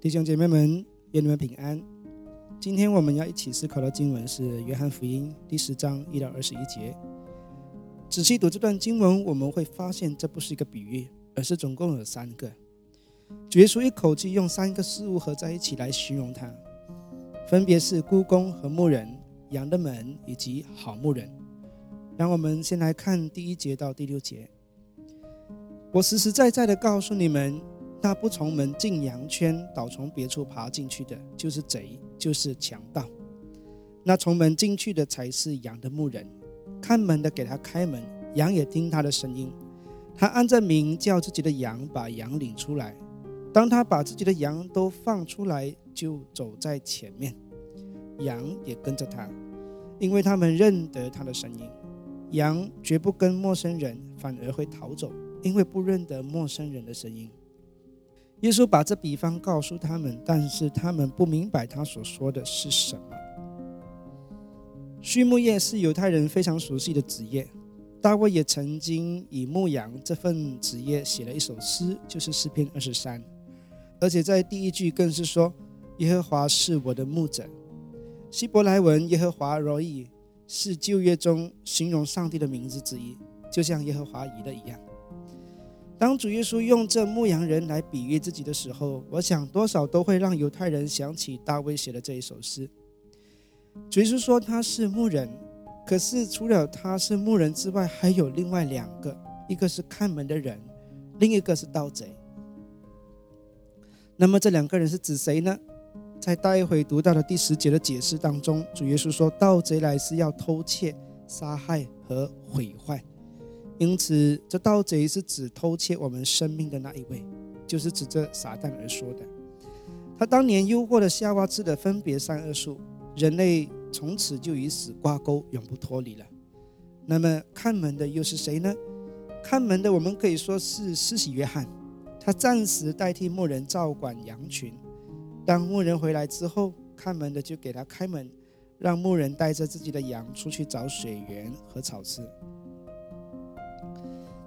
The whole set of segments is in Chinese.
弟兄姐妹们，愿你们平安。今天我们要一起思考的经文是《约翰福音》第十章一到二十一节。仔细读这段经文，我们会发现这不是一个比喻，而是总共有三个。主耶稣一口气用三个事物合在一起来形容它，分别是故宫和牧人、羊的门以及好牧人。让我们先来看第一节到第六节。我实实在在的告诉你们。那不从门进羊圈，倒从别处爬进去的，就是贼，就是强盗。那从门进去的才是羊的牧人，看门的给他开门，羊也听他的声音。他按着名叫自己的羊，把羊领出来。当他把自己的羊都放出来，就走在前面，羊也跟着他，因为他们认得他的声音。羊绝不跟陌生人，反而会逃走，因为不认得陌生人的声音。耶稣把这比方告诉他们，但是他们不明白他所说的是什么。畜牧业是犹太人非常熟悉的职业，大卫也曾经以牧羊这份职业写了一首诗，就是诗篇二十三，而且在第一句更是说：“耶和华是我的牧者。”希伯来文“耶和华罗伊”是旧约中形容上帝的名字之一，就像耶和华以的一样。当主耶稣用这牧羊人来比喻自己的时候，我想多少都会让犹太人想起大卫写的这一首诗。主耶稣说他是牧人，可是除了他是牧人之外，还有另外两个，一个是看门的人，另一个是盗贼。那么这两个人是指谁呢？在待会读到的第十节的解释当中，主耶稣说盗贼来是要偷窃、杀害和毁坏。因此，这盗贼是指偷窃我们生命的那一位，就是指着撒旦而说的。他当年诱惑了夏娃吃的分别善恶树，人类从此就与死挂钩，永不脱离了。那么看门的又是谁呢？看门的，我们可以说是施洗约翰，他暂时代替牧人照管羊群。当牧人回来之后，看门的就给他开门，让牧人带着自己的羊出去找水源和草吃。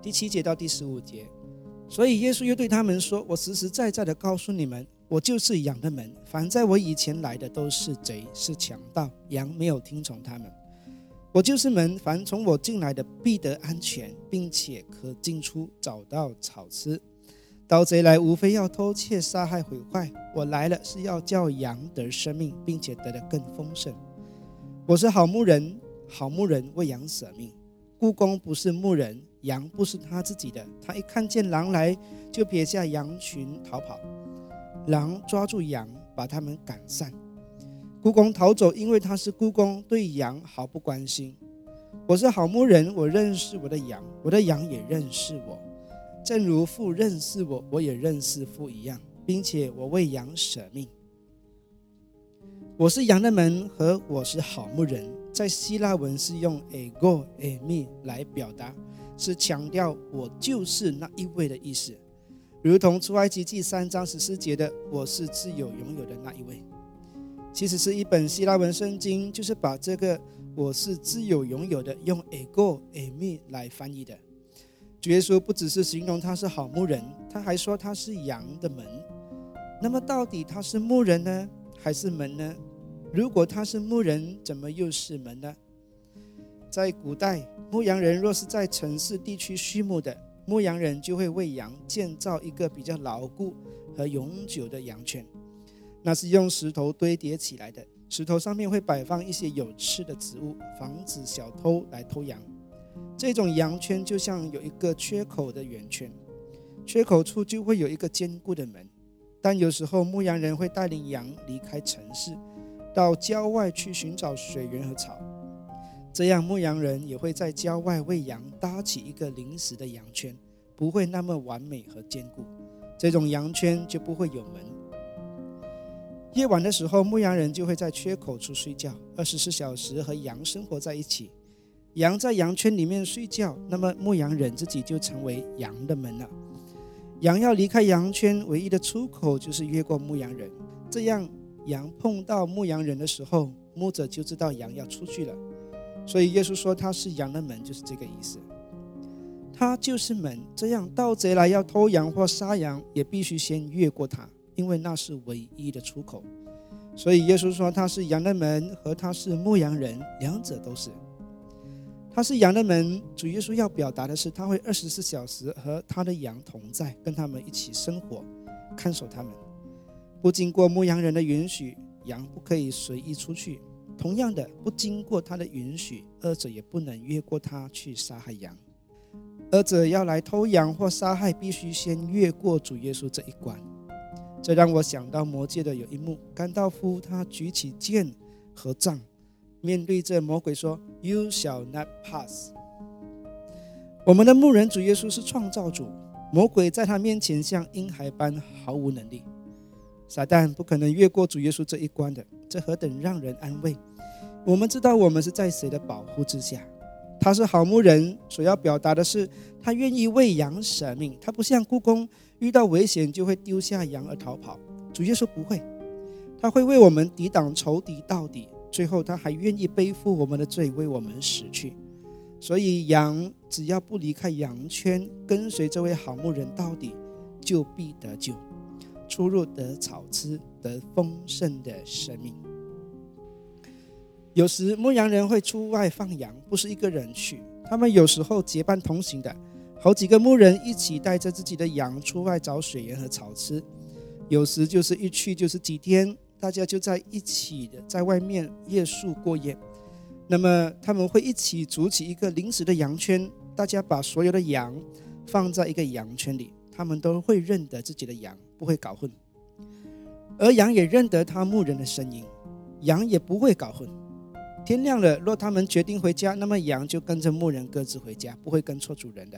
第七节到第十五节，所以耶稣又对他们说：“我实实在在的告诉你们，我就是羊的门。凡在我以前来的都是贼，是强盗，羊没有听从他们。我就是门，凡从我进来的必得安全，并且可进出，找到草吃。盗贼来，无非要偷窃、杀害、毁坏。我来了，是要叫羊得生命，并且得的更丰盛。我是好牧人，好牧人为羊舍命。故宫不是牧人。”羊不是他自己的，他一看见狼来，就撇下羊群逃跑。狼抓住羊，把他们赶散。孤公逃走，因为他是孤公，对羊毫不关心。我是好牧人，我认识我的羊，我的羊也认识我，正如父认识我，我也认识父一样，并且我为羊舍命。我是羊的门，和我是好牧人，在希腊文是用 ego emi 来表达。是强调我就是那一位的意思，如同出埃及记三章十四节的“我是自有拥有的那一位”，其实是一本希腊文圣经，就是把这个“我是自有拥有的”用 “ego emi” 来翻译的。主耶稣不只是形容他是好牧人，他还说他是羊的门。那么到底他是牧人呢，还是门呢？如果他是牧人，怎么又是门呢？在古代，牧羊人若是在城市地区畜牧的，牧羊人就会为羊建造一个比较牢固和永久的羊圈，那是用石头堆叠起来的，石头上面会摆放一些有刺的植物，防止小偷来偷羊。这种羊圈就像有一个缺口的圆圈，缺口处就会有一个坚固的门。但有时候牧羊人会带领羊离开城市，到郊外去寻找水源和草。这样，牧羊人也会在郊外为羊搭起一个临时的羊圈，不会那么完美和坚固。这种羊圈就不会有门。夜晚的时候，牧羊人就会在缺口处睡觉，二十四小时和羊生活在一起。羊在羊圈里面睡觉，那么牧羊人自己就成为羊的门了。羊要离开羊圈，唯一的出口就是越过牧羊人。这样，羊碰到牧羊人的时候，牧者就知道羊要出去了。所以耶稣说他是羊的门，就是这个意思。他就是门，这样盗贼来要偷羊或杀羊，也必须先越过他，因为那是唯一的出口。所以耶稣说他是羊的门，和他是牧羊人，两者都是。他是羊的门，主耶稣要表达的是他会二十四小时和他的羊同在，跟他们一起生活，看守他们。不经过牧羊人的允许，羊不可以随意出去。同样的，不经过他的允许，二者也不能越过他去杀害羊。二者要来偷羊或杀害，必须先越过主耶稣这一关。这让我想到魔界的有一幕：甘道夫他举起剑和杖，面对着魔鬼说：“You shall not pass。”我们的牧人主耶稣是创造主，魔鬼在他面前像婴孩般毫无能力。撒旦不可能越过主耶稣这一关的，这何等让人安慰！我们知道我们是在谁的保护之下。他是好牧人，所要表达的是他愿意为羊舍命。他不像故宫，遇到危险就会丢下羊而逃跑。主耶稣不会，他会为我们抵挡仇敌到底。最后他还愿意背负我们的罪，为我们死去。所以羊只要不离开羊圈，跟随这位好牧人到底，就必得救。出入得草吃，得丰盛的生命。有时牧羊人会出外放羊，不是一个人去，他们有时候结伴同行的，好几个牧人一起带着自己的羊出外找水源和草吃。有时就是一去就是几天，大家就在一起的在外面夜宿过夜。那么他们会一起组起一个临时的羊圈，大家把所有的羊放在一个羊圈里，他们都会认得自己的羊。不会搞混，而羊也认得他牧人的声音，羊也不会搞混。天亮了，若他们决定回家，那么羊就跟着牧人各自回家，不会跟错主人的。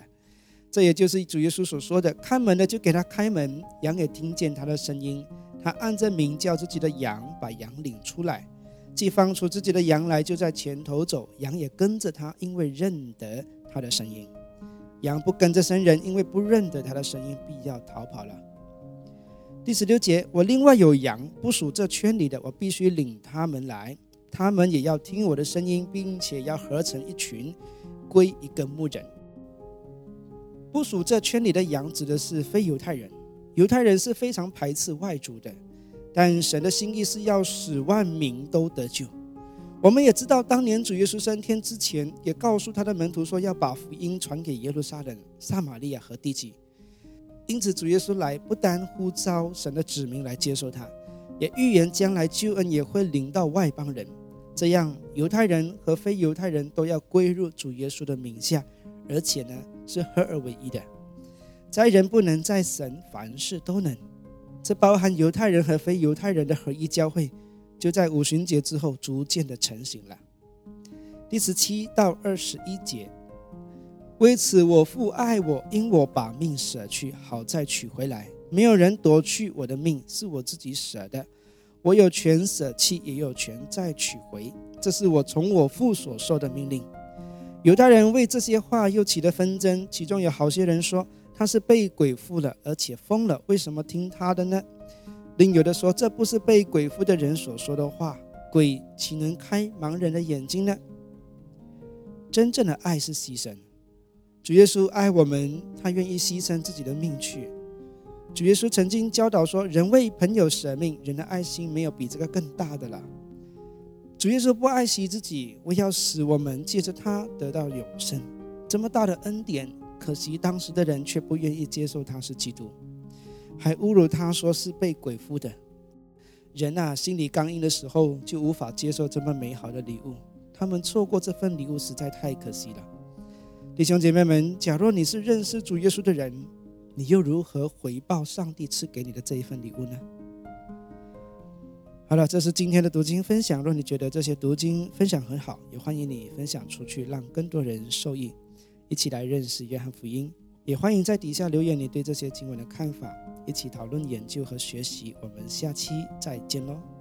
这也就是主耶稣所说的：“开门的就给他开门，羊也听见他的声音，他按着名叫自己的羊，把羊领出来，既放出自己的羊来，就在前头走，羊也跟着他，因为认得他的声音。羊不跟着生人，因为不认得他的声音，必要逃跑了。”第十六节，我另外有羊，不属这圈里的，我必须领他们来，他们也要听我的声音，并且要合成一群，归一个牧人。不属这圈里的羊指的是非犹太人，犹太人是非常排斥外族的，但神的心意是要使万民都得救。我们也知道，当年主耶稣升天之前，也告诉他的门徒说，要把福音传给耶路撒冷、撒玛利亚和地极。因此，主耶稣来不单呼召神的子民来接受他，也预言将来救恩也会临到外邦人。这样，犹太人和非犹太人都要归入主耶稣的名下，而且呢是合二为一的。在人不能，在神凡事都能。这包含犹太人和非犹太人的合一教会，就在五旬节之后逐渐的成型了。第十七到二十一节。为此，我父爱我，因我把命舍去，好再取回来。没有人夺去我的命，是我自己舍的。我有权舍弃，也有权再取回。这是我从我父所受的命令。犹太人为这些话又起了纷争，其中有好些人说他是被鬼附了，而且疯了，为什么听他的呢？另有的说这不是被鬼附的人所说的话，鬼岂能开盲人的眼睛呢？真正的爱是牺牲。主耶稣爱我们，他愿意牺牲自己的命去。主耶稣曾经教导说：“人为朋友舍命，人的爱心没有比这个更大的了。”主耶稣不爱惜自己，为要使我们借着他得到永生。这么大的恩典，可惜当时的人却不愿意接受他是基督，还侮辱他说是被鬼附的。人啊，心里刚硬的时候，就无法接受这么美好的礼物。他们错过这份礼物，实在太可惜了。弟兄姐妹们，假若你是认识主耶稣的人，你又如何回报上帝赐给你的这一份礼物呢？好了，这是今天的读经分享。若你觉得这些读经分享很好，也欢迎你分享出去，让更多人受益，一起来认识约翰福音。也欢迎在底下留言你对这些经文的看法，一起讨论、研究和学习。我们下期再见喽！